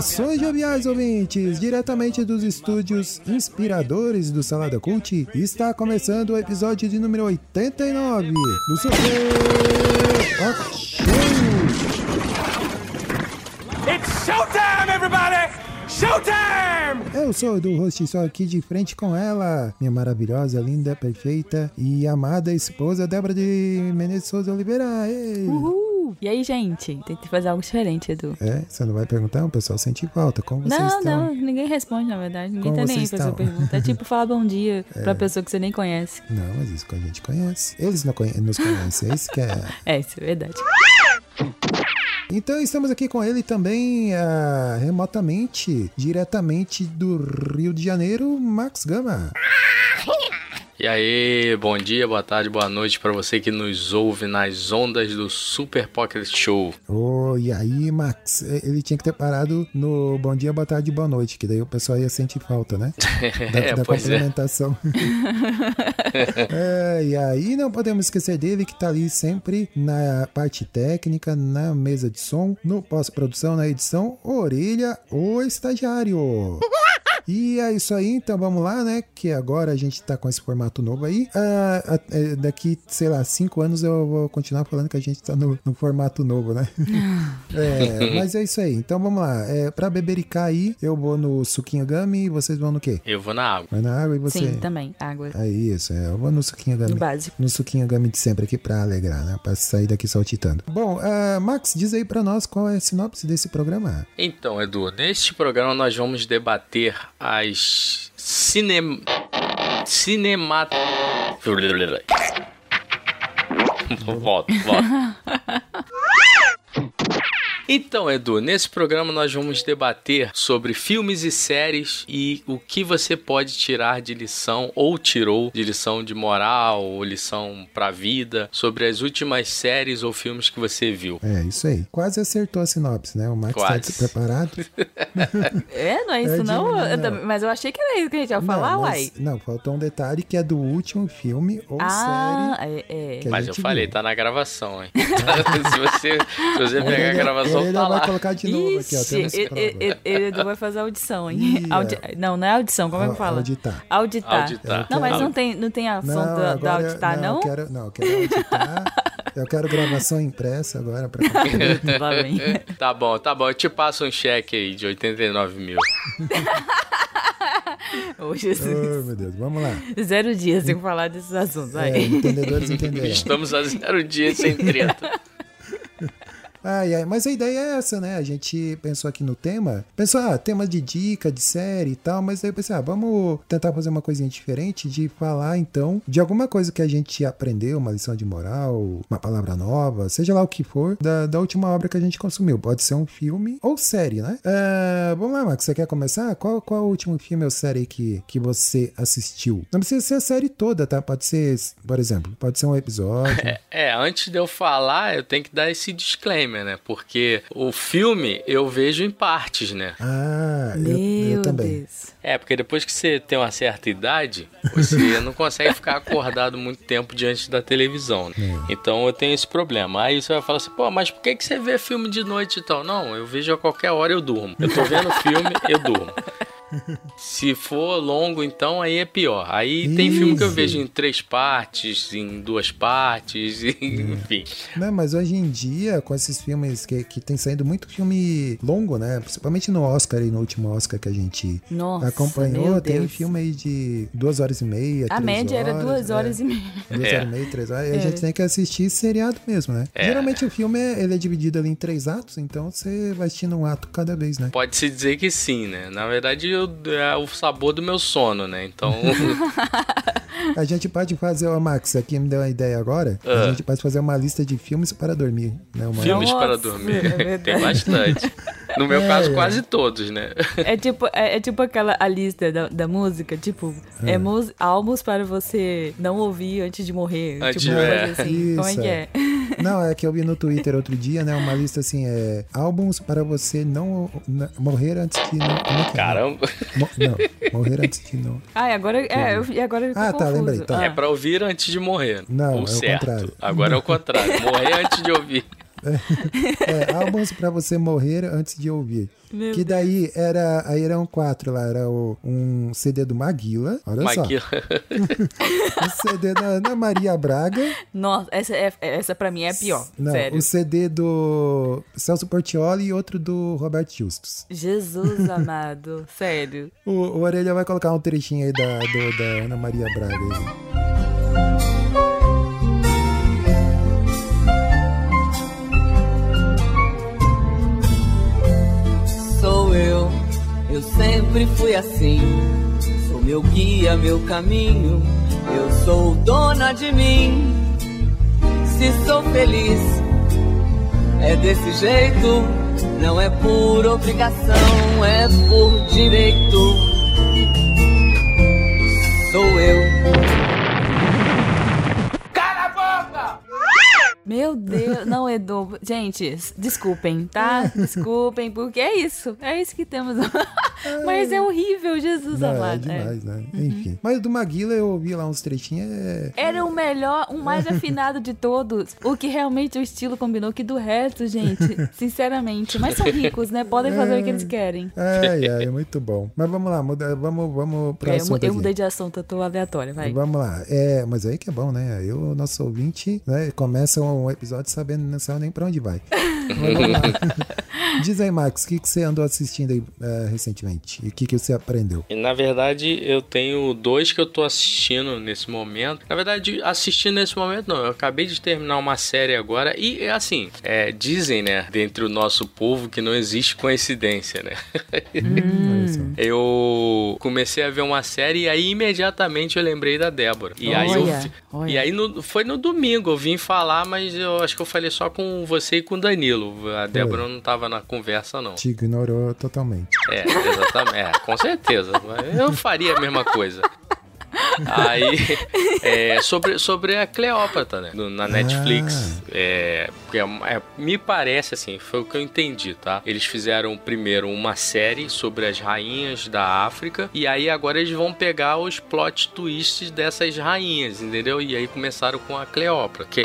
Saudações joviais ouvintes, diretamente dos estúdios inspiradores do Salada Cult, está começando o episódio de número 89 do Super Show. It's showtime, everybody! Showtime! Eu sou o do host, estou aqui de frente com ela, minha maravilhosa, linda, perfeita e amada esposa Débora de Menezes Souza Oliveira. Ei. Uhul! E aí, gente? Tentei fazer algo diferente, Edu. É, você não vai perguntar? O pessoal sente falta. Como vocês Não, estão? não, ninguém responde, na verdade. Ninguém Como tá nem aí pra sua pergunta. É tipo falar bom dia pra pessoa que você nem conhece. Não, mas isso que a gente conhece. Eles não conhe- nos conhecem, é isso que é. É, isso é verdade. Então estamos aqui com ele também ah, remotamente, diretamente do Rio de Janeiro, Max Gama. E aí, bom dia, boa tarde, boa noite pra você que nos ouve nas ondas do Super Pocket Show. Oh, e aí, Max? Ele tinha que ter parado no bom dia, boa tarde, boa noite, que daí o pessoal ia sentir falta, né? Da, é, da pois é. complementação. É, e aí não podemos esquecer dele que tá ali sempre na parte técnica, na mesa de som, no pós-produção, na edição, orelha, o estagiário. E é isso aí, então vamos lá, né? Que agora a gente tá com esse formato novo aí. Ah, é, daqui, sei lá, cinco anos eu vou continuar falando que a gente tá no, no formato novo, né? É, mas é isso aí. Então vamos lá. É, pra bebericar aí, eu vou no suquinho gummy e vocês vão no quê? Eu vou na água. Vai na água e você? Sim, também. Água. É isso, é. Eu vou no suquinho gummy. No básico. No suquinho gummy de sempre aqui pra alegrar, né? Pra sair daqui saltitando. Bom, ah, Max, diz aí pra nós qual é a sinopse desse programa. Então, Edu, neste programa nós vamos debater as cinem... cinema... Volto, volto. Então, Edu, nesse programa nós vamos debater sobre filmes e séries e o que você pode tirar de lição ou tirou de lição de moral ou lição pra vida sobre as últimas séries ou filmes que você viu. É, isso aí. Quase acertou a sinopse, né? O Max Quase. tá preparado. É, não é isso É de- não? Eu não. também- Mas eu achei que era isso que a gente ia falar, não, uai. mas- não, faltou um detalhe que é do último filme ou Ah, série. é, é. que a Mas eu falei, viu. tá na gravação, hein? se, você, se você pegar a gravação, ele tá vai colocar de novo aqui, ó. Ixi, ele, vai fazer audição, hein? Audi- Não, não é audição, como é que fala? auditar. Auditar. Auditar. Não, mas não tem, não tem a ação Não, da, da auditar, não, não? Eu quero, não, eu quero auditar. eu quero gravação impressa agora pra vem. Tá bom, tá bom. Eu te passo um cheque aí de 89 mil. Ô, Jesus. Oh, meu Deus, vamos lá. Zero dias sem falar desses assuntos. É, Aí. entendedores entenderão. Estamos a zero dias sem treta. Ai, ai, mas a ideia é essa, né? A gente pensou aqui no tema, pensou, ah, tema de dica, de série e tal, mas daí eu pensei, ah, vamos tentar fazer uma coisinha diferente de falar, então, de alguma coisa que a gente aprendeu, uma lição de moral, uma palavra nova, seja lá o que for, da, da última obra que a gente consumiu. Pode ser um filme ou série, né? É, vamos lá, Max, você quer começar? Qual, qual é o último filme ou série que, que você assistiu? Não precisa ser a série toda, tá? Pode ser, por exemplo, pode ser um episódio. É, antes de eu falar, eu tenho que dar esse disclaimer, né? Porque o filme eu vejo em partes, né? Ah, eu, Meu eu também. Deus. É, porque depois que você tem uma certa idade, você não consegue ficar acordado muito tempo diante da televisão. Né? Então eu tenho esse problema. Aí você vai falar assim, pô, mas por que, que você vê filme de noite e tal? Não, eu vejo a qualquer hora eu durmo. Eu tô vendo filme, eu durmo. Se for longo, então aí é pior. Aí tem filme que eu Easy. vejo em três partes, em duas partes, enfim. Não, mas hoje em dia, com esses filmes que, que tem saindo muito filme longo, né? Principalmente no Oscar e no último Oscar que a gente Nossa, acompanhou, tem Deus. filme aí de duas horas e meia. A três média era duas é, horas e meia. Duas É. horas e meia, três horas. E a É. gente tem que assistir seriado mesmo, né? É. Geralmente o filme é, ele é dividido ali em três atos, então você vai assistindo um ato cada vez, né? Pode-se dizer que sim, né? Na verdade, eu- é o sabor do meu sono, né? Então, A gente pode fazer, ó, Max, aqui me deu uma ideia agora. Ah. A gente pode fazer uma lista de filmes para dormir. Né? Uma... filmes para Nossa, dormir. é. Tem bastante. No meu É, caso, é. quase todos, né? É tipo, é, é tipo aquela a lista da, da música, tipo, é. mus- álbuns para você não ouvir antes de morrer. Antes tipo, é. assim. Como é Isso, que é. Não, é que eu vi no Twitter outro dia, né? Uma lista assim, é. Álbuns para você não n- morrer antes não. É que é? Caramba. Não, morrer antes de não. Ah, e agora, é, eu, e agora eu fico Ah, tá, confuso. lembrei, tá. Ah. É pra ouvir antes de morrer. Não, é o certo. contrário. Agora é o contrário. Morrer antes de ouvir. É, álbuns para você morrer antes de ouvir. Meu que daí era. Aí eram quatro lá. Era o, um CD do Maguila. Olha Maquila. só. Um CD da Ana Maria Braga. Nossa, essa, é, essa pra mim é a pior. Não, sério. o CD do Celso Portioli e outro do Roberto Justus. Jesus amado, sério. O, o Orelha vai colocar um trechinho aí da, do- da Ana Maria Braga. aí. Eu sempre fui assim. Sou meu guia, meu caminho. Eu sou dona de mim. Se sou feliz, é desse jeito. Não é por obrigação, é por direito. Sou eu. Meu Deus, não, Edu. Gente, desculpem, tá? Desculpem, porque é isso. É isso que temos. Mas é horrível, Jesus Não, é amado. é. demais, né? Enfim. Mas do Maguila eu ouvi lá uns trechinhos. É... Era o melhor, o mais afinado de todos. O que realmente o estilo combinou que do resto, gente, sinceramente. Mas são ricos, né? Podem fazer o que eles querem. Ai, ai, muito bom. Mas vamos lá, muda, vamos, vamos pro É, eu, eu mudei de assunto, eu tô aleatória, vai. Vamos lá. É, mas aí que é bom, né? Aí o nosso ouvinte né, começa um episódio sabendo não sabe nem pra onde vai. Diz aí, Max, o que, que você andou assistindo aí eh, recentemente? E o que, que você aprendeu? Na verdade, eu tenho dois que eu tô assistindo nesse momento. Na verdade, assistindo nesse momento não. Eu acabei de terminar uma série agora. E assim, é, dizem, né, dentre o nosso povo que não existe coincidência, né? Só. Eu comecei a ver uma série e aí imediatamente eu lembrei da Débora. E aí eu Olha. E aí no- foi no domingo, eu vim falar, mas eu acho que eu falei só com você e com o Danilo. A Débora não tava na conversa, não. Te ignorou totalmente. É, exatamente. É, com certeza. Eu faria a mesma coisa. Aí, é, sobre, sobre a Cleópatra, né? na Netflix. É, porque é, é, me parece assim, foi o que eu entendi, tá? Eles fizeram primeiro uma série sobre as rainhas da África. E aí agora eles vão pegar os plot twists dessas rainhas, entendeu? E aí começaram com a Cleópatra. Que,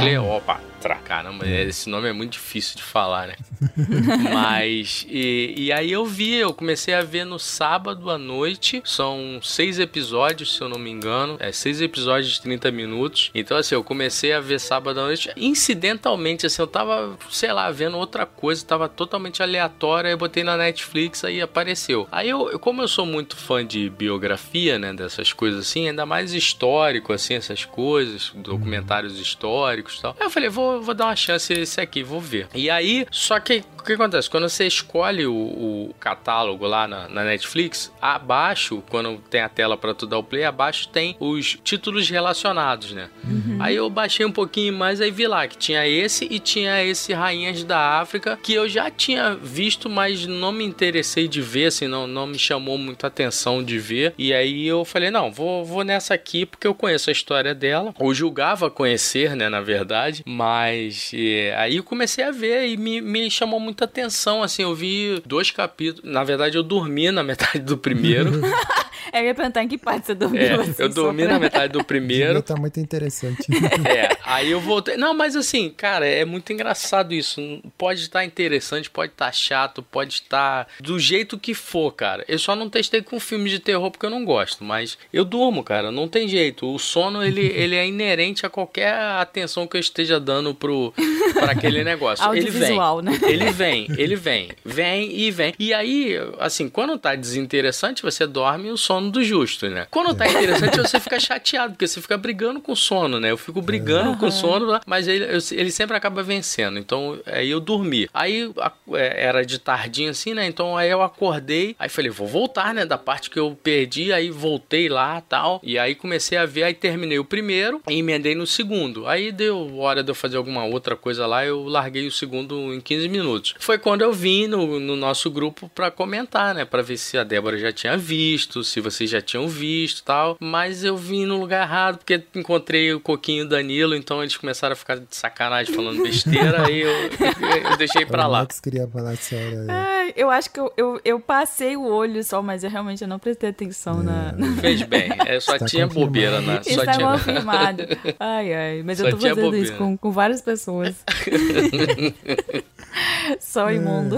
Cleópatra. Caramba, esse nome é muito difícil de falar, né? Mas, e, e aí eu vi, eu comecei a ver no sábado à noite. São seis episódios, se eu não me engano. É, seis episódios de 30 minutos. Então, assim, eu comecei a ver sábado à noite. Incidentalmente, assim, eu tava, sei lá, vendo outra coisa, tava totalmente aleatória. Eu botei na Netflix, aí apareceu. Aí eu, eu- como eu sou muito fã de biografia, né, dessas coisas assim, ainda mais histórico, assim, essas coisas, documentários históricos e tal. Aí eu falei, vou, vou dar uma chance a esse aqui, vou ver. E aí, só que o que acontece? Quando você escolhe o, o catálogo lá na, na Netflix, abaixo, quando tem a tela para tu dar o play, abaixo tem os títulos relacionados, né? Aí eu baixei um pouquinho mais, aí vi lá que tinha esse e tinha esse Rainhas da África, que eu já tinha visto, mas não me interessei de ver, assim, não, não me chamou muita atenção de ver. E aí eu falei, não, vou, vou nessa aqui, porque eu conheço a história dela. Ou julgava conhecer, né, na verdade. Mas é, aí eu comecei a ver e me, me chamou muita atenção, assim, eu vi dois capítulos. Na verdade, eu dormi na metade do primeiro. Eu ia perguntar em que parte você dormiu. É, assim, eu dormi pra- na metade do primeiro. Tá muito interessante. É, aí eu voltei. Não, mas assim, cara, é muito engraçado isso. Pode estar interessante, pode estar chato, pode estar do jeito que for, cara. Eu só não testei com filme de terror porque eu não gosto, mas eu durmo, cara, não tem jeito. O sono, ele, ele é inerente a qualquer atenção que eu esteja dando pro, para aquele negócio. ele vem, Audiovisual, né? ele vem, ele vem, vem e vem. E aí, assim, quando tá desinteressante, você dorme o sono do justo, né? Quando tá interessante, você fica chateado, porque você fica brigando com o sono, né? Eu fico brigando com o sono, mas ele, eu- ele sempre acaba vencendo. Então, aí eu dormi. Aí é, era de tardinha assim, né? Então aí eu acordei, aí falei, vou voltar, né? Da parte que eu perdi, aí voltei lá tal. E aí comecei a ver, aí terminei o primeiro e emendei no segundo. Aí deu hora de eu fazer alguma outra coisa lá, eu larguei o segundo em 15 minutos. Foi quando eu vim no, no nosso grupo pra comentar, né? Pra ver se a Débora já tinha visto, se vocês já tinham visto tal. Mas eu vim no lugar errado, porque encontrei o Coquinho e o Danilo, então eles começaram a ficar de sacanagem falando besteira, aí eu, eu deixei pra O lá. Max queria falar sério. né? Ai, eu acho que eu, eu, eu passei o olho só, mas eu realmente não prestei atenção na. na... Fez bem, é, só Está tinha confirmado. bobeira na. Só Está tinha... confirmado. Ai, ai. Mas eu Só tô tinha fazendo isso bobeira. com, com várias pessoas. Só imundo.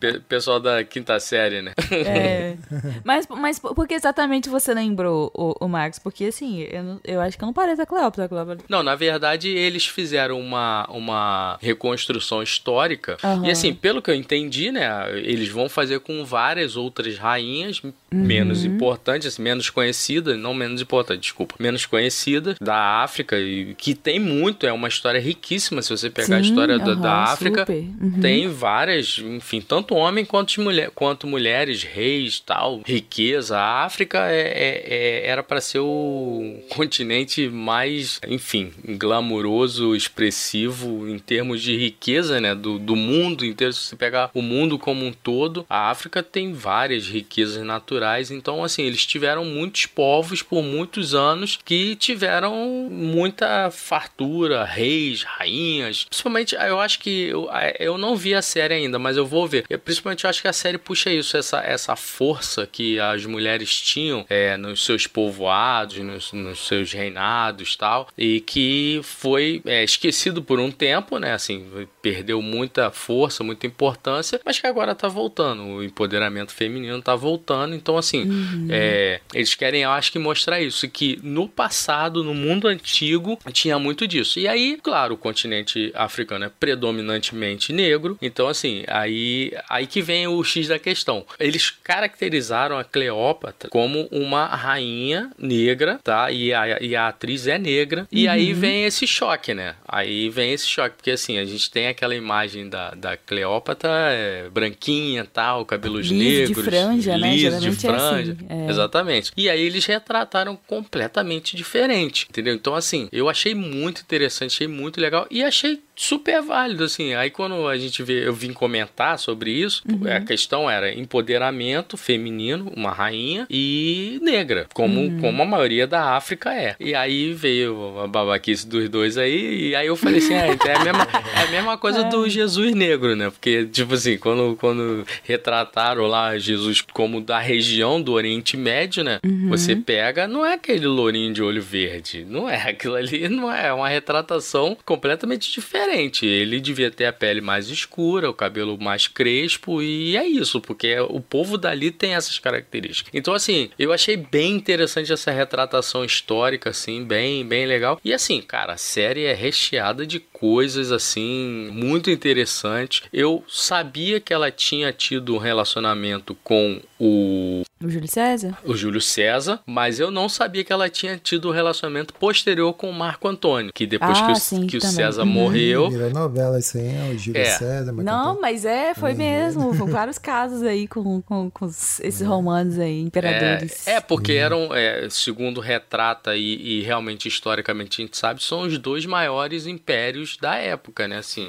Pe- Pessoal da quinta série, né? É. Mas, mas por que exatamente você lembrou o, o Max? Porque assim, eu, eu acho que não parece a Cleópatra. A Cleópatra. Não, na verdade, eles fizeram uma, uma reconstrução histórica. Aham. E assim, pelo que eu entendi, né? Eles vão fazer com várias outras rainhas menos importantes, assim, menos conhecidas, não menos importantes, desculpa, menos conhecidas da África, e que tem muito, é uma história riquíssima. Se você pegar a Sim, história da, aham, da África. Uhum. tem várias, enfim, tanto homem quanto, mulher, quanto mulheres, reis, tal, riqueza. A África é, é- é- era para ser o continente mais, enfim, glamuroso, expressivo em termos de riqueza, né, do, do mundo inteiro. Se você pegar o mundo como um todo, a África tem várias riquezas naturais. Então, assim, eles tiveram muitos povos por muitos anos que tiveram muita fartura, reis, rainhas. Principalmente, eu acho que eu, eu não vi a série ainda, mas eu vou ver. Principalmente, eu acho que a série puxa isso, essa, essa força que as mulheres tinham é, nos seus povoados, nos, nos seus reinados tal, e que foi é, esquecido por um tempo, né? Assim, perdeu muita força, muita importância, mas que agora tá voltando. O empoderamento feminino tá voltando. Então, assim, é, eles querem, eu acho que, mostrar isso, que no passado, no mundo antigo, tinha muito disso. E aí, claro, o continente africano é predominantemente negro. Então, assim, aí, aí que vem o X da questão. Eles caracterizaram a Cleópatra como uma rainha negra, tá? E a, e a atriz é negra. E aí vem esse choque, né? Aí vem esse choque, porque assim, a gente tem aquela imagem da, da Cleópatra é, branquinha, tal, cabelos Liso de negros. franja, né? liso de Geralmente é assim, franja. é. Exatamente. E aí eles retrataram completamente diferente, entendeu? Então, assim, eu achei muito interessante, achei muito legal e achei super válido, assim. Aí quando a gente vê, eu vim comentar sobre isso, Uhum. a questão era empoderamento feminino, uma rainha e negra, como, Uhum. como a maioria da África é. E aí veio a babaquice dos dois aí, e aí eu falei assim, então é a mesma, é a mesma coisa do Jesus negro, né? Porque, tipo assim, quando, quando retrataram lá Jesus como da região do Oriente Médio, né? Você pega, não é aquele lourinho de olho verde, não é, aquilo ali não é, é uma retratação completamente diferente. Ele devia ter a pele mais escura, o cabelo mais crespo, e é isso, porque o povo dali tem essas características. Então, assim, eu achei bem interessante essa retratação histórica, assim, bem, bem legal. E assim, cara, a série é recheada de coisas, assim, muito interessantes. Eu sabia que ela tinha tido um relacionamento com o O Júlio César? o Júlio César, mas eu não sabia que ela tinha tido um relacionamento posterior com o Marco Antônio, que depois Ah, que o, sim, que o. César Uhum. morreu, Virou novela isso aí, é o Júlio É. César. Marco Não, mas é, foi mesmo. Foram vários casos aí com, com, com esses romanos aí, imperadores. É, é porque eram, é, segundo retrata e, e realmente historicamente a gente sabe, são os dois maiores impérios da época, né? Assim,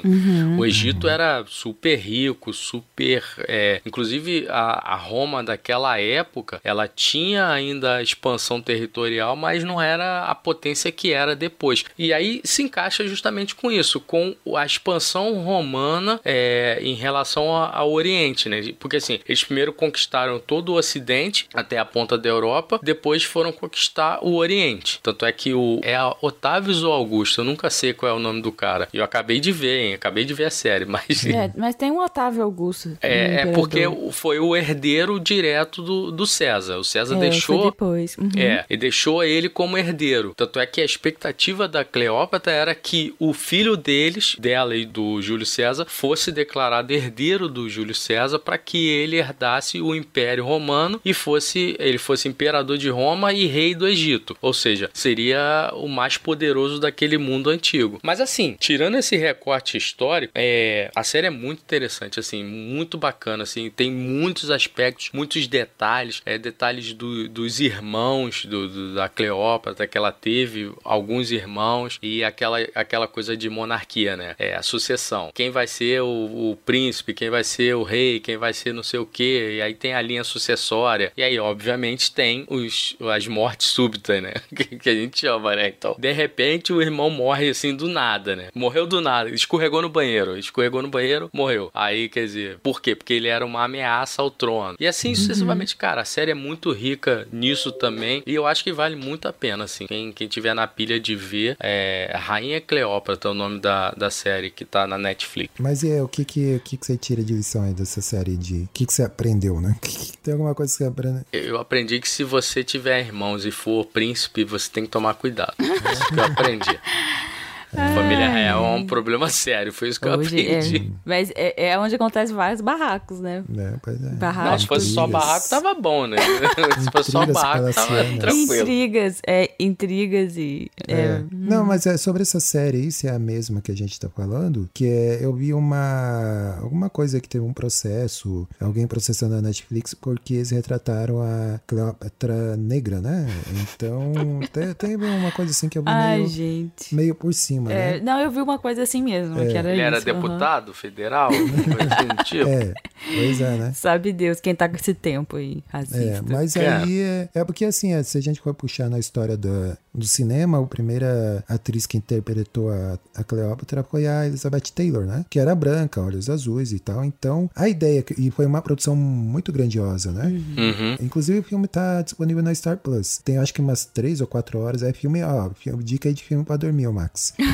o Egito era super rico, super, é, inclusive a, a Roma daquela época, ela tinha ainda expansão territorial, mas não era a potência que era depois. E aí se encaixa justamente com isso, com a expansão romana é, em relação ao Oriente, né? Porque assim, eles primeiro conquistaram todo o Ocidente até a ponta da Europa, depois foram conquistar o Oriente. Tanto é que o é a Otávios ou Augusto, eu nunca sei qual é o nome do cara. Cara. E eu acabei de ver, hein? Acabei de ver a série, mas. É, mas tem um Otávio Augusto. É, é porque foi o herdeiro direto do, do César. O César É, deixou. foi depois. Uhum. É, e deixou ele como herdeiro. Tanto é que a expectativa da Cleópatra era que o filho deles, dela e do Júlio César, fosse declarado herdeiro do Júlio César para que ele herdasse o Império Romano e fosse ele fosse imperador de Roma e rei do Egito. Ou seja, seria o mais poderoso daquele mundo antigo. Mas assim, tirando esse recorte histórico, é, a série é muito interessante, assim, muito bacana, assim, tem muitos aspectos, muitos detalhes, é, detalhes do- dos irmãos do, do- da Cleópatra que ela teve, alguns irmãos e aquela, aquela coisa de monarquia, né? É a sucessão. Quem vai ser o, o príncipe, quem vai ser o rei, quem vai ser não sei o quê, e aí tem a linha sucessória. E aí, obviamente, tem os, as mortes súbitas, né? Que, que a gente chama, né? Então, de repente, o irmão morre assim do nada, né? Morreu do nada, escorregou no banheiro, escorregou no banheiro, morreu. Aí, quer dizer, por quê? Porque ele era uma ameaça ao trono. E assim sucessivamente, cara, a série é muito rica nisso também. E eu acho que vale muito a pena, assim. Quem, quem tiver na pilha de ver, é Rainha Cleópatra, é o nome da, da série que tá na Netflix. Mas e aí, o que que, o que que você tira de lição aí dessa série de... O que que você aprendeu, né? Tem alguma coisa que você aprende? Eu aprendi que se você tiver irmãos e for príncipe, você tem que tomar cuidado. É isso que eu aprendi. Família real é um problema sério, foi isso que eu Hoje é, aprendi. mas é, é onde acontece vários barracos, né? É, pois é. Barracos. Não, se fosse só barraco, tava bom, né? Se fosse só barraco, tava tranquilo. Intrigas, é, intrigas e. é, É. Não, mas é sobre essa série aí, se é a mesma que a gente tá falando, que é, eu vi uma alguma coisa que teve um processo, alguém processando a Netflix porque eles retrataram a Cleópatra negra, né? Então, te- teve uma coisa assim que eu vi Ai, meio, gente. meio por cima, É, né? não, eu vi uma coisa assim mesmo, que era Ele era isso, aham. deputado federal? Coisa assim do tipo? É, pois é, né? Sabe Deus quem tá com esse tempo aí, É, racista. mas Cara. aí é, é porque assim, é, se a gente for puxar na história do, do cinema, a primeira atriz que interpretou a, a Cleópatra foi a Elizabeth Taylor, né? Que era branca, olhos azuis e tal. Então, a ideia, e foi uma produção muito grandiosa, né? Uhum. Inclusive o filme tá disponível na Star Plus. Tem acho que umas três ou quatro horas. É filme, ó, filme, dica aí de filme pra dormir, o Max.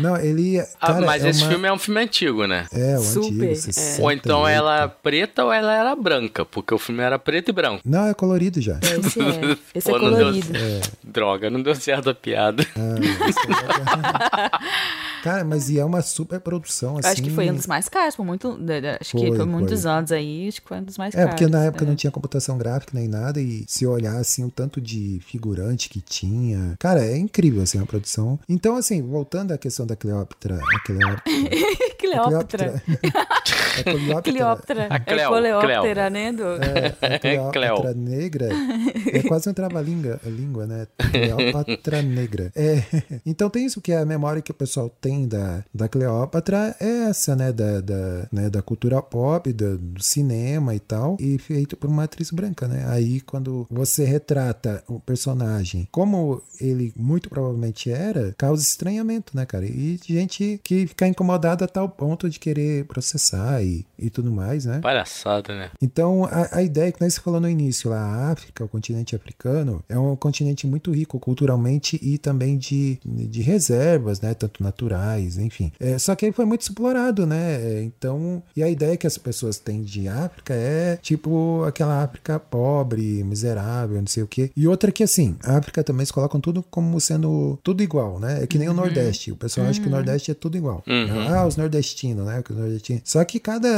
Não, ele. Ah, Cara, mas é esse uma- filme é um filme antigo, né? É, o Super, antigo. é. 60, Ou então ela era 80. preta ou ela era branca, porque o filme era preto e branco. Não, é colorido já. Esse é, esse é Pô, não deu colorido. Droga, não deu certo a piada. Cara, mas e é uma super produção, assim. Acho que foi um dos mais caros, por muito. de- de- Acho que Foi, por muitos foi. anos aí, acho que foi um dos mais É, caros. porque na época é. não tinha computação gráfica nem nada, e se olhar assim, o tanto de figurante que tinha. Cara, é incrível assim a produção. Então, assim, voltando à questão da Cleópatra. A Cleópatra. Cleópatra. a Cleópatra. Cleópatra. A Cleo, é Coleóptera, né? Do... É, a Cleópatra Cleo. negra é quase um trava-língua, língua, né? Cleópatra negra. É, então tem isso que é a memória que o pessoal tem da, da Cleópatra, é essa, né? Da, da, né? da cultura pop, da- do cinema e tal, e feito por uma atriz branca, né? Aí quando você retrata o personagem como ele muito provavelmente era, causa estranhamento, né, cara? E gente que fica incomodada a tal ponto de querer processar e, e tudo mais, né? Palhaçada, né? Então, a, a ideia que nós falou no início, lá, a África, o continente africano, é um continente muito rico culturalmente e também de, de reservas, né? Tanto naturais, enfim. É, só que aí foi muito explorado, né? É, Então, e a ideia que as pessoas têm de África é tipo aquela África pobre, miserável, não sei o quê. E outra que, assim, a África também eles colocam tudo como sendo tudo igual, né? É que nem o Nordeste. O pessoal acha que o Nordeste é tudo igual. Uhum. Ah, os nordestinos, né? que os nordestinos. Só que cada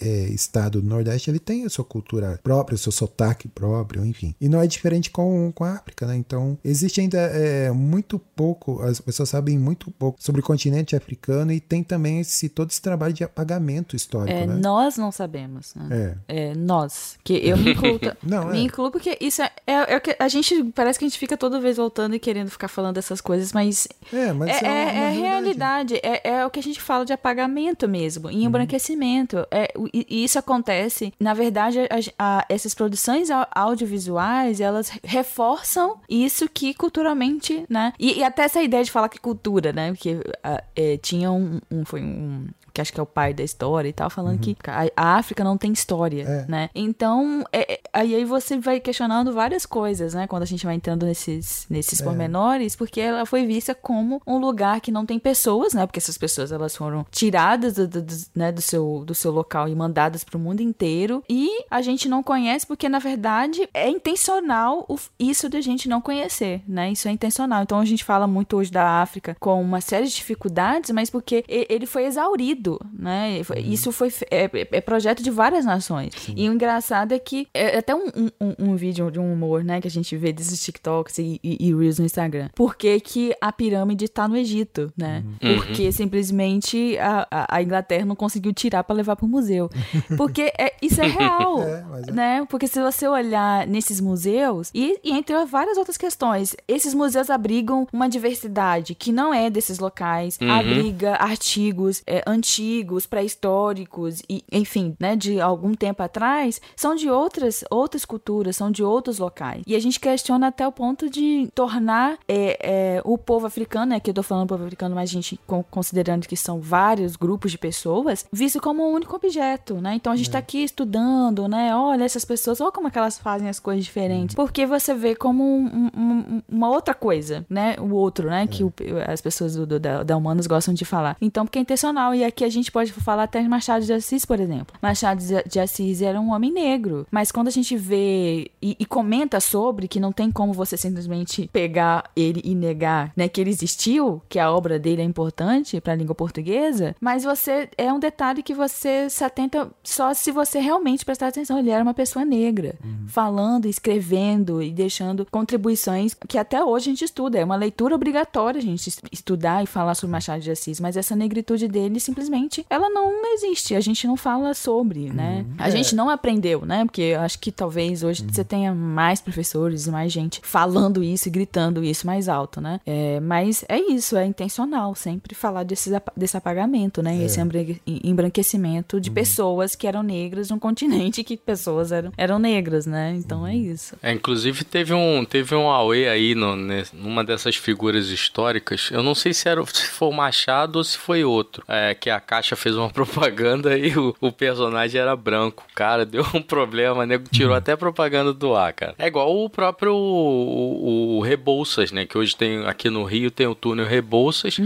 é, estado do Nordeste ele tem a sua cultura própria, o seu sotaque próprio, enfim. E não é diferente com, com a África, né? Então, existe ainda é, muito pouco, as pessoas sabem muito pouco sobre o continente africano e tem também esse, todo esse trabalho de apagamento histórico, É, né? nós não sabemos, né? É. É, nós. Que eu me incluo. Não, me é. incluo porque isso é, é, é o que a gente. Parece que a gente fica toda vez voltando e querendo ficar falando dessas coisas, mas. É, mas é, é, é- é realidade. É, é o que a gente fala de apagamento mesmo, Uhum. em embranquecimento. É, o- e, isso acontece. Na verdade, a- a- essas produções au- audiovisuais, elas reforçam isso que culturalmente, né? E, e até essa ideia de falar que cultura, né? Porque ah, é, tinha um, um- Foi um que acho que é o pai da história e tal, falando que a, África não tem história, É. né? Então, é- é- aí, aí você vai questionando várias coisas, né? Quando a gente vai entrando nesses, nesses É. pormenores, porque ela foi vista como um lugar que não tem pessoas, né? Porque essas pessoas elas foram tiradas do, do- do- né, do, seu, do seu local e mandadas para o mundo inteiro. E a gente não conhece porque, na verdade, é intencional o- isso de a gente não conhecer, né? Isso é intencional. Então a gente fala muito hoje da África com uma série de dificuldades, mas porque ele foi exaurido, né? Foi- Isso foi é, é- é projeto de várias nações. E o engraçado é que é até um, um- um- vídeo de um humor, né? Que a gente vê desses TikToks e, e, e Reels no Instagram. Por que, que a pirâmide tá no Egito, né? Porque simplesmente a, a- a Inglaterra não conseguiu tirar para levar pro museu. Porque é, isso é real, É, é. né? Porque se você olhar nesses museus, e, e entre várias outras questões, esses museus abrigam uma diversidade que não é desses locais, abriga artigos é, antigos, pré-históricos, e enfim, né, de algum tempo atrás, são de outras, outras culturas, são de outros locais. E a gente questiona até o ponto de tornar é, é, o povo africano, né, que eu tô falando povo africano, mas a gente con- considerando que são vários grupos de pessoas, visto como um único objeto, né? Então a gente tá aqui estudando, né? Olha essas pessoas, olha como é que elas fazem as coisas diferentes. Porque você vê como um- um- um- uma outra coisa, né? O outro, né? Que o- as pessoas do, do- da, da Humanos gostam de falar. Então, porque é intencional. E aqui a gente pode falar até de Machado de Assis, por exemplo. Machado de- Assis era um homem negro. Mas quando a gente vê e, e comenta sobre que não tem como você simplesmente pegar ele e negar, né? Que ele existiu, que a obra dele é importante para a língua portuguesa, mas você é um detalhe que você se atenta só se você realmente prestar atenção. Ele era uma pessoa negra, falando, escrevendo e deixando contribuições que até hoje a gente estuda. É uma leitura obrigatória a gente es- estudar e falar sobre Machado de Assis, mas essa negritude dele simplesmente ela não existe. A gente não fala sobre, né? A gente não aprendeu, né? Porque eu acho que talvez hoje você tenha mais professores e mais gente falando isso e gritando isso mais alto, né? É, mas é isso, é intencional sempre falar desses, apa- desse apagamento, né? Esse embran- embranquecimento de pessoas que eram negras num continente que pessoas eram, eram negras, né? Então é isso. É, inclusive teve um teve um Aue aí no, numa dessas figuras históricas. Eu não sei se era se foi o Machado ou se foi outro. É, que a Caixa fez uma propaganda e o, o personagem era branco. Cara, deu um problema, nego tirou até propaganda do ar, cara. É igual o próprio o, o Rebouças, né? Que hoje tem aqui no Rio tem o túnel Rebouças,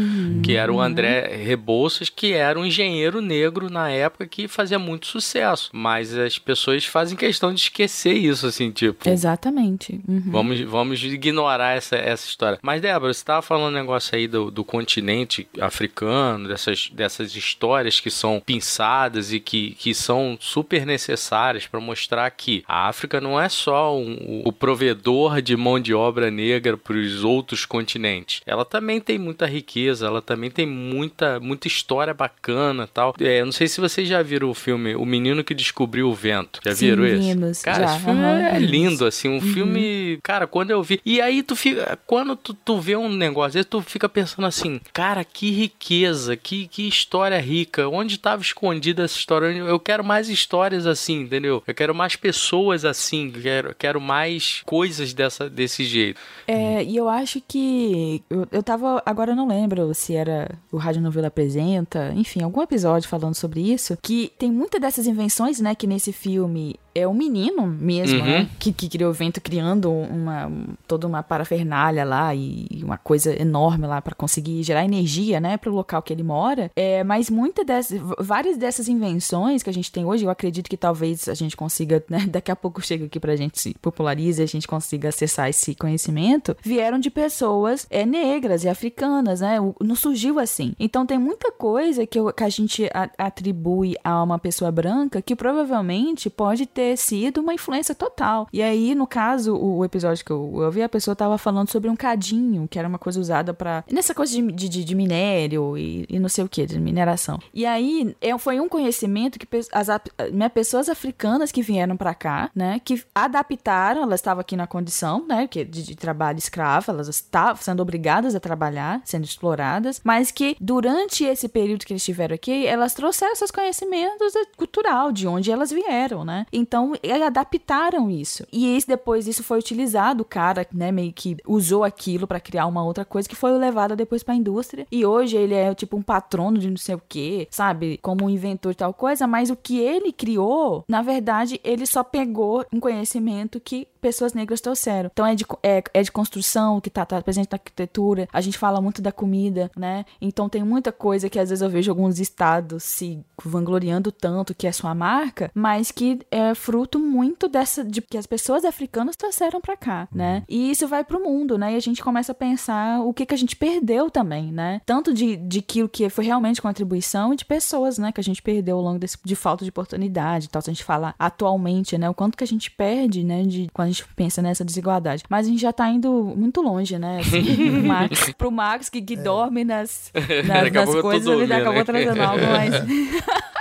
que era o André Rebouças, que era um engenheiro negro na época que fazia muito sucesso. Mas as pessoas fazem questão de esquecer isso, assim, tipo. Exatamente. Uhum. Vamos, vamos ignorar essa, essa história. Mas, Débora, você estava falando um negócio aí do, do continente africano, dessas, dessas histórias que são pinçadas e que, que são super necessárias para mostrar que a África não é só um- o provedor de mão de obra negra para os outros continentes. Ela também tem muita riqueza, ela também tem muita, muita história bacana tal. É, eu não sei se vocês já viram o filme O Menino que Descobriu o Vento. Já Sim, viram esse? vimos, Cara, já, esse filme aham, é lindo, assim, um filme, cara, quando eu vi. E aí tu fica, quando tu, tu vê um negócio tu fica pensando assim, cara, que riqueza, que, que história rica, onde estava escondida essa história? Eu quero mais histórias assim, entendeu? Eu quero mais pessoas assim, quero, quero mais coisas dessa, desse jeito. É, e eu acho que. Eu, eu tava. Agora eu não lembro se era o Rádio Novela Apresenta, enfim, algum episódio falando sobre isso. Que tem muitas dessas invenções, né? Que nesse filme é um menino mesmo, Uhum. né? Que, que criou o vento criando uma, um- toda uma parafernália lá e uma coisa enorme lá pra conseguir gerar energia, né? Pro local que ele mora. É, mas muitas dessas. Várias dessas invenções que a gente tem hoje, eu acredito que talvez a gente consiga, né? Daqui a pouco chega aqui pra gente se popularize e a gente consiga acessar esse conhecimento, vieram de pessoas é, negras e africanas, né? O- Não surgiu assim. Então tem muita coisa que, eu- que a gente a- atribui a uma pessoa branca que provavelmente pode ter sido uma influência total. E aí, no caso, o, o episódio que eu, eu vi, a pessoa tava falando sobre um cadinho, que era uma coisa usada pra. nessa coisa de, de, de- minério e, e não sei o que, de mineração. E aí, é, foi um conhecimento que as, né, pessoas africanas que vieram pra cá, né, que adaptaram, elas estavam aqui na condição, né, que de, de trabalho escravo, elas estavam sendo obrigadas a trabalhar, sendo exploradas, mas que durante esse período que eles estiveram aqui, elas trouxeram seus conhecimentos cultural de onde elas vieram, né? Então Então, adaptaram isso. E esse, depois isso foi utilizado, o cara, né, meio que usou aquilo pra criar uma outra coisa que foi levada depois pra indústria. E hoje ele é tipo um patrono de não sei o que, sabe? Como um inventor de tal coisa, mas o que ele criou, na verdade, ele só pegou um conhecimento que pessoas negras trouxeram. Então é de, é, é de construção que tá, tá presente na arquitetura. A gente fala muito da comida, né? Então tem muita coisa que às vezes eu vejo alguns estados se vangloriando tanto que é sua marca, mas que é fruto muito dessa de que as pessoas africanas trouxeram para cá, né? E isso vai pro mundo, né? E a gente começa a pensar o que que a gente perdeu também, né? Tanto de, de aquilo que foi realmente contribuição e de pessoas, né, que a gente perdeu ao longo desse de falta de oportunidade, tal, se a gente falar atualmente, né, o quanto que a gente perde, né, de quando a gente pensa nessa desigualdade. Mas a gente já tá indo muito longe, né? Assim, Max, pro Max que, que é. dorme nas, nas, nas coisas, ele acabou trazendo algo mais.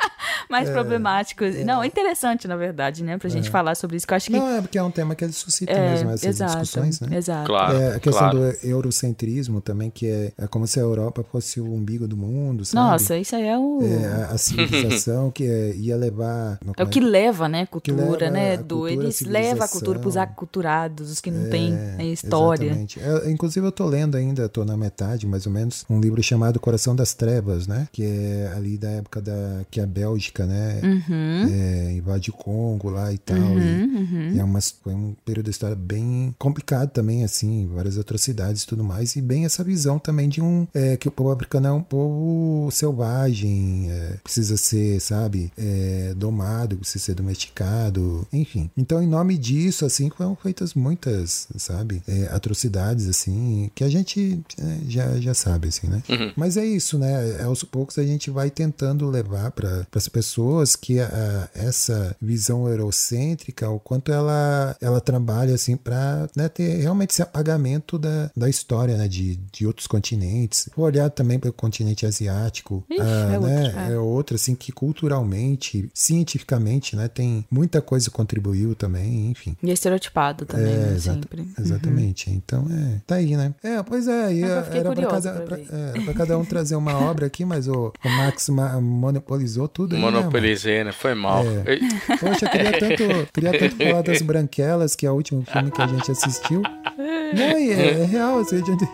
mais é, problemáticos. É. Não, é interessante, na verdade, né? Pra gente é. falar sobre isso, que eu acho que... Não, é porque é um tema que ele suscita é, mesmo essas exato, discussões, né? Exato. Claro, é, a questão claro. do eurocentrismo também, que é, é como se a Europa fosse o umbigo do mundo, sabe? Nossa, isso aí é o... É, a, a civilização que ia levar... É o que leva, né? Cultura, leva né? Do, eles levam a cultura pros aculturados, os que não têm né, história. Exatamente. inclusive, eu tô lendo ainda, tô na metade, mais ou menos, um livro chamado Coração das Trevas, né? Que é ali da época da que a Bélgica, né? Uhum. É, invade o Congo lá e tal. Uhum, e, uhum. e é uma, foi um período da história bem complicado também, assim, várias atrocidades e tudo mais. E bem essa visão também de um. É, que o povo africano é um povo selvagem, é, precisa ser, sabe, é, domado, precisa ser domesticado, enfim. Então, em nome disso, assim, foram feitas muitas, sabe, é, atrocidades, assim, que a gente é, já, já sabe, assim, né? Uhum. Mas é isso, né? Aos poucos a gente vai tentando levar para as pessoas que a, essa visão eurocêntrica, o quanto ela, ela trabalha assim para né, ter realmente esse apagamento da, da história né, de, de outros continentes. Vou olhar também para o continente asiático, Ixi, ah, é, né, outro, é. é outro assim que culturalmente, cientificamente, né, tem muita coisa que contribuiu também, enfim. E estereotipado também, É, né, exata- sempre. Exatamente. Então é. Tá aí, né? É, pois é. E era curiosa cada, é, cada um trazer uma obra aqui, mas o, o Max ma- monopolizou tudo aí. Monopolizei, né? Foi mal. É. Poxa, eu queria tanto, queria tanto falar das Branquelas, que é o último filme que a gente assistiu. Não, e é, é real, assim, gente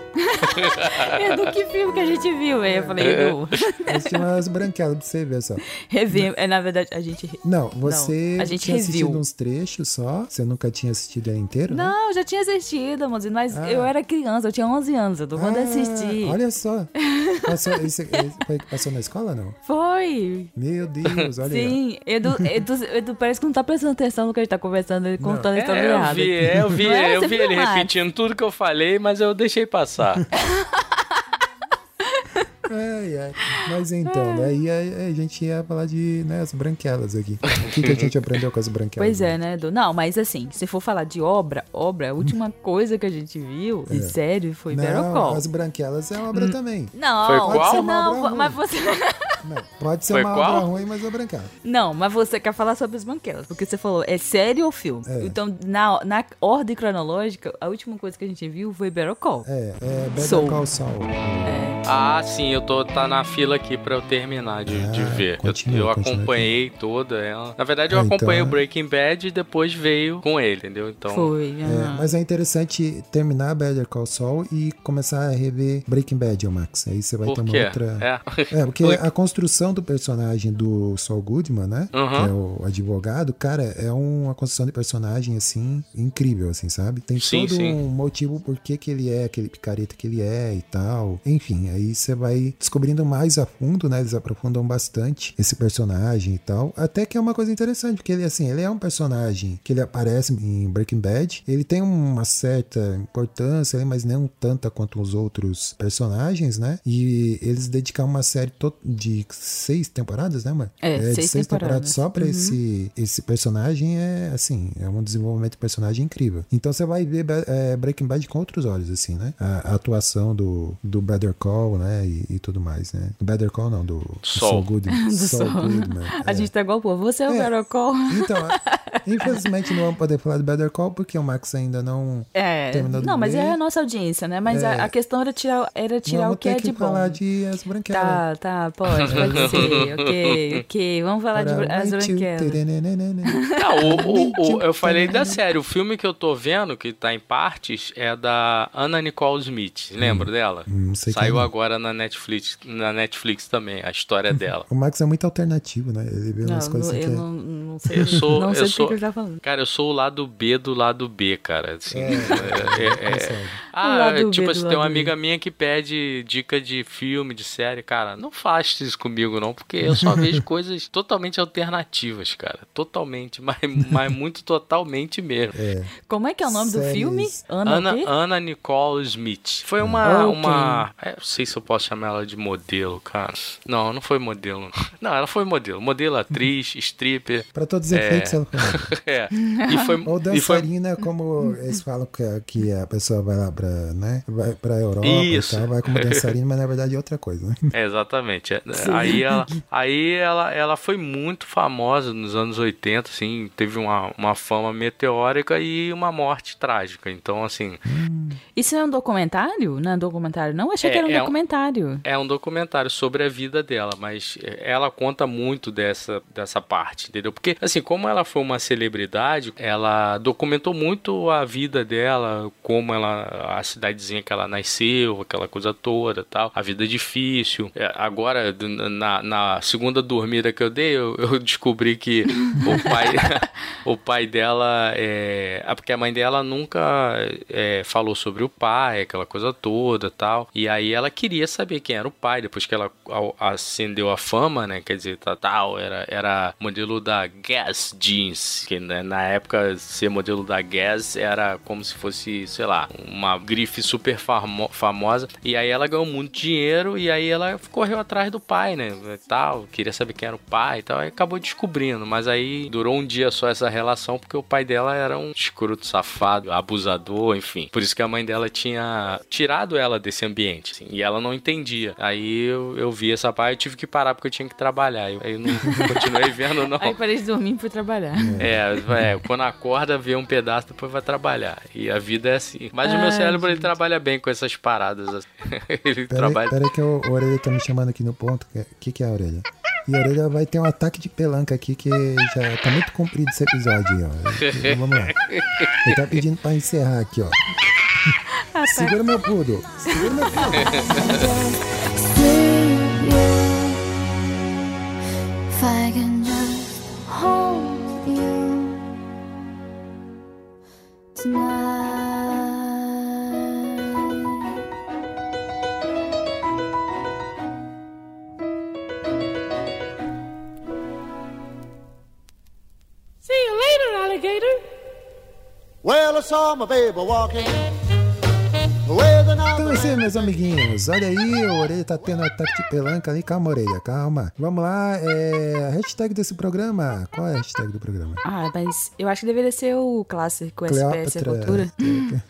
Edu, que filme que a gente viu, velho? Eu falei, Edu, assistiu umas Branquelas pra você ver só. revimos. É, na verdade, a gente. Não, você a gente tinha assistido reviu. uns trechos só, você nunca tinha assistido ele inteiro, né? Não, eu já tinha assistido, mas, mas Ah. eu era criança, eu tinha 11 anos, eu tô quando Ah, assisti. Olha só. Passou, esse, esse foi que passou na escola, não? Foi. Meu Deus, olha. Sim, Edu, Edu, Edu parece que não tá prestando atenção no que a gente tá conversando, ele contando a história É, eu errada. vi, eu vi, Não é? eu vi ele Max? Repetindo tudo que eu falei, mas eu deixei passar. Ai, ai. Mas então, daí a, a gente ia falar de né, as branquelas aqui. O que, que a gente aprendeu com as branquelas? Pois é, né, Edu? Não, mas assim, se for falar de obra, obra, a última coisa que a gente viu, de sério, foi Não, Call. as branquelas é obra também. Não, Foi qual? você Uma obra não, mas você. Não, pode ser Foi uma qual? obra ruim, mas é branquela. Não, mas você quer falar sobre as banquelas, porque você falou, é série ou filme? É. Então, na, na ordem cronológica, a última coisa que a gente viu foi Better Call. É, é Better Soul. Call Saul. Ah, sim, eu tô tá na fila aqui pra eu terminar de, de Ah, ver. Eu- continua, eu continua acompanhei toda ela. Na verdade, eu Ah, então acompanhei é. o Breaking Bad e depois veio com ele, entendeu? Então, Foi. É, mas é interessante terminar Better Call Saul e começar a rever Breaking Bad, Max. Aí você vai ter por uma quê? outra. É. É, porque a construção do personagem do Saul Goodman, né? Uhum. Que é o advogado, cara, é uma construção de personagem, assim, incrível, assim, sabe? Tem Sim, todo sim. um motivo por que que ele é aquele picareta que ele é e tal. Enfim, aí você vai descobrindo mais a fundo, né? Eles aprofundam bastante esse personagem e tal. Até que é uma coisa interessante, porque ele, assim, ele é um personagem que ele aparece em Breaking Bad. Ele tem uma certa importância, ali, mas não tanta quanto os outros personagens, né? E eles dedicam uma série de seis temporadas, né, mano? É, de seis seis temporadas temporadas. só pra Uhum. esse, esse personagem é, assim, é um desenvolvimento de personagem incrível. Então você vai ver é, Breaking Bad com outros olhos, assim, né? A, a atuação do, do Better Call, né? E, e tudo mais, né? Do Better Call, não, do, do. Saul Goodman. Do Saul Saul. Goodman. A é. gente tá igual o povo. Você é o É. Better Call? Então, Infelizmente não vamos poder falar de Better Call porque o Max ainda não É, terminou de não, mas é a nossa audiência, né? Mas a, É. a questão era tirar, era tirar vamos o que é que de bom. falar de As Branquelas. Tá, tá, pode, pode ser. Ok, ok. Vamos falar de Para As White Branquelas. Não, o- o- o- eu falei da série. O filme que eu tô vendo, que tá em partes, é da Anna Nicole Smith. Lembra dela? Hum, não sei quem Saiu é. agora na Netflix, na Netflix também, a história dela. O Max é muito alternativo, né? Ele vê Não, umas coisas não, que eu é- não, não sei, Eu sou, não sei eu do sou, que ele tá falando. cara, eu sou o lado B do lado B, cara. Assim, É, é- é-. Ah, B tipo do assim, tem uma amiga minha que pede dica de filme, de série, cara, não faça isso comigo não, porque eu só vejo coisas totalmente alternativas, cara, totalmente, mas, mas muito totalmente mesmo. Como é que é o nome do Séries. filme? Ana, Ana? Ana Nicole Smith. Foi uma. Ok. uma é, não sei se eu posso chamar ela de modelo, cara. Não, não foi modelo. Não, não ela foi modelo. Modelo, atriz, stripper. Pra todos os efeitos, ela foi. É. E foi. Ou e foi dançarina, como eles falam que, que a pessoa vai lá pra, né? Vai pra Europa Isso. e tal, vai como dançarina, mas na verdade é outra coisa, né? É, exatamente. É, Aí, ela, aí ela, ela foi muito famosa nos anos 80, assim, teve uma, uma fama meteórica e uma morte trágica. Então, assim, Isso é um documentário? Não é um documentário, não? Achei É, que era um é um- documentário. É um documentário sobre a vida dela, mas ela conta muito dessa, dessa parte, entendeu? Porque, assim, como ela foi uma celebridade, ela documentou muito a vida dela, como ela, a cidadezinha que ela nasceu, aquela coisa toda tal, a vida difícil. É, Agora, na, na segunda dormida que eu dei, eu, eu descobri que o pai, o pai dela é. é Porque a mãe dela nunca é, falou sobre o pai, aquela coisa toda tal. E aí ela queria saber quem era o pai, depois que ela acendeu a fama, né? Quer dizer, tá, tal, era, era modelo da Guess Jeans, que né, na época ser modelo da Guess era como se fosse, sei lá, uma grife super famo- famosa. E aí ela ganhou muito dinheiro e aí ela correu atrás do pai, né? Tal, queria saber quem era o pai e tal. Aí acabou descobrindo, mas aí durou um dia só essa relação porque o pai dela era um escroto safado, abusador, enfim. Por isso que a mãe dela tinha tirado ela desse ambiente, assim, e ela não entendia. Aí eu, eu vi essa parte, eu tive que parar porque eu tinha que trabalhar. Eu- eu não continuei vendo, não. Aí parei de dormir e fui trabalhar. É, é, quando acorda, vê um pedaço, depois vai trabalhar. E a vida é assim. Mas o meu Ai, cérebro, ele trabalha bem com essas paradas. assim. Ele Pera, trabalha... aí, pera aí que o, o Orelha tá me chamando aqui no ponto. O que, que é a Orelha? E a Orelha vai ter um ataque de pelanca aqui que já tá muito comprido esse episódio aí, ó. Então, Vamos lá. Ele tá pedindo pra encerrar aqui, ó. Segura meu pudo. Segura meu pudo. hold you tonight. See you later, alligator. Well, I saw my baby walking Então é isso aí, meus amiguinhos. Olha aí, o Orelha tá tendo ataque de pelanca ali. Calma, Orelha, calma. Vamos lá, é. A hashtag desse programa. Qual é a hashtag do programa? Ah, mas eu acho que deveria ser o clássico SPS é Cleópatra. Cultura.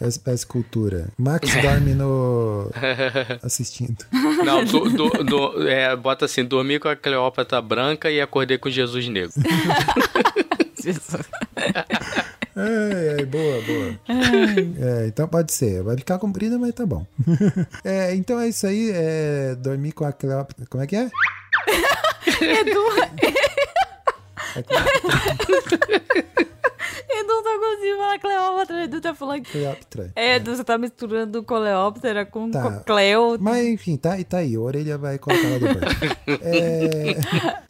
SPS Cultura. Max dorme no. assistindo. Não, do, do- do- é, bota assim, dormi com a Cleópatra branca e acordei com Jesus negro. Ai, ai, boa, boa. É, então pode ser. Vai ficar comprida, mas tá bom. É, então é isso aí. É, dormir com a Cleópatra. Como é que é? Edu tá conseguindo falar Cleópatra. Edu tá falando. Cleópatra. É, Edu, você tá misturando Coleóptera com Tá. Cleo. Mas enfim, tá, tá aí. A orelha vai colocar lá depois. É,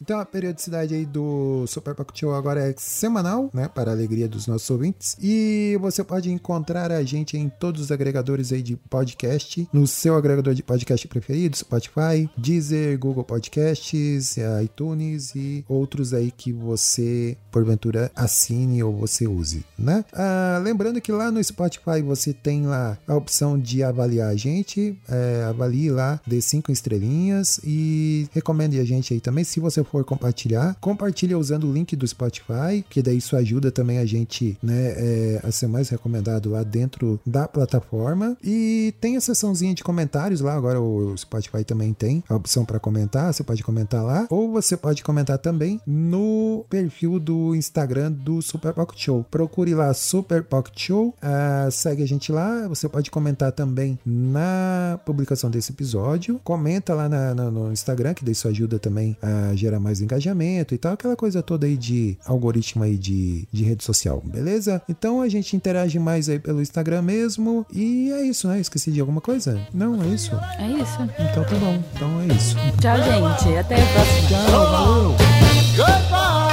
então a periodicidade aí do Super Pocket Show agora é semanal, né? Para a alegria dos nossos ouvintes. E você pode encontrar a gente em todos os agregadores aí de podcast, no seu agregador de podcast preferido, Spotify, Deezer, Google Podcasts, iTunes e outros aí que você, porventura, assine ou você use. né? Ah, lembrando que lá no Spotify você tem lá a opção de avaliar a gente, é, avalie lá, dê cinco estrelinhas e recomende a gente aí também. Se você for compartilhar, compartilhe usando o link do Spotify, que daí isso ajuda também a gente, né, é, a ser mais recomendado lá dentro da plataforma. E tem a seçãozinha de comentários lá, agora o Spotify também tem a opção para comentar, você pode comentar lá, ou você pode comentar também no perfil do Instagram do Super Pocket Show. Procure lá Super Pocket Show, uh, segue a gente lá, você pode comentar também na publicação desse episódio, comenta lá na, na, no Instagram, que isso ajuda também a gerar mais engajamento e tal, aquela coisa toda aí de algoritmo aí de, de rede social, beleza? Então a gente interage mais aí pelo Instagram mesmo e é isso, né? Esqueci de alguma coisa? Não, é isso. É isso. Então tá bom, então é isso. Tchau, gente. Até a próxima. Tchau, valeu. Goodbye.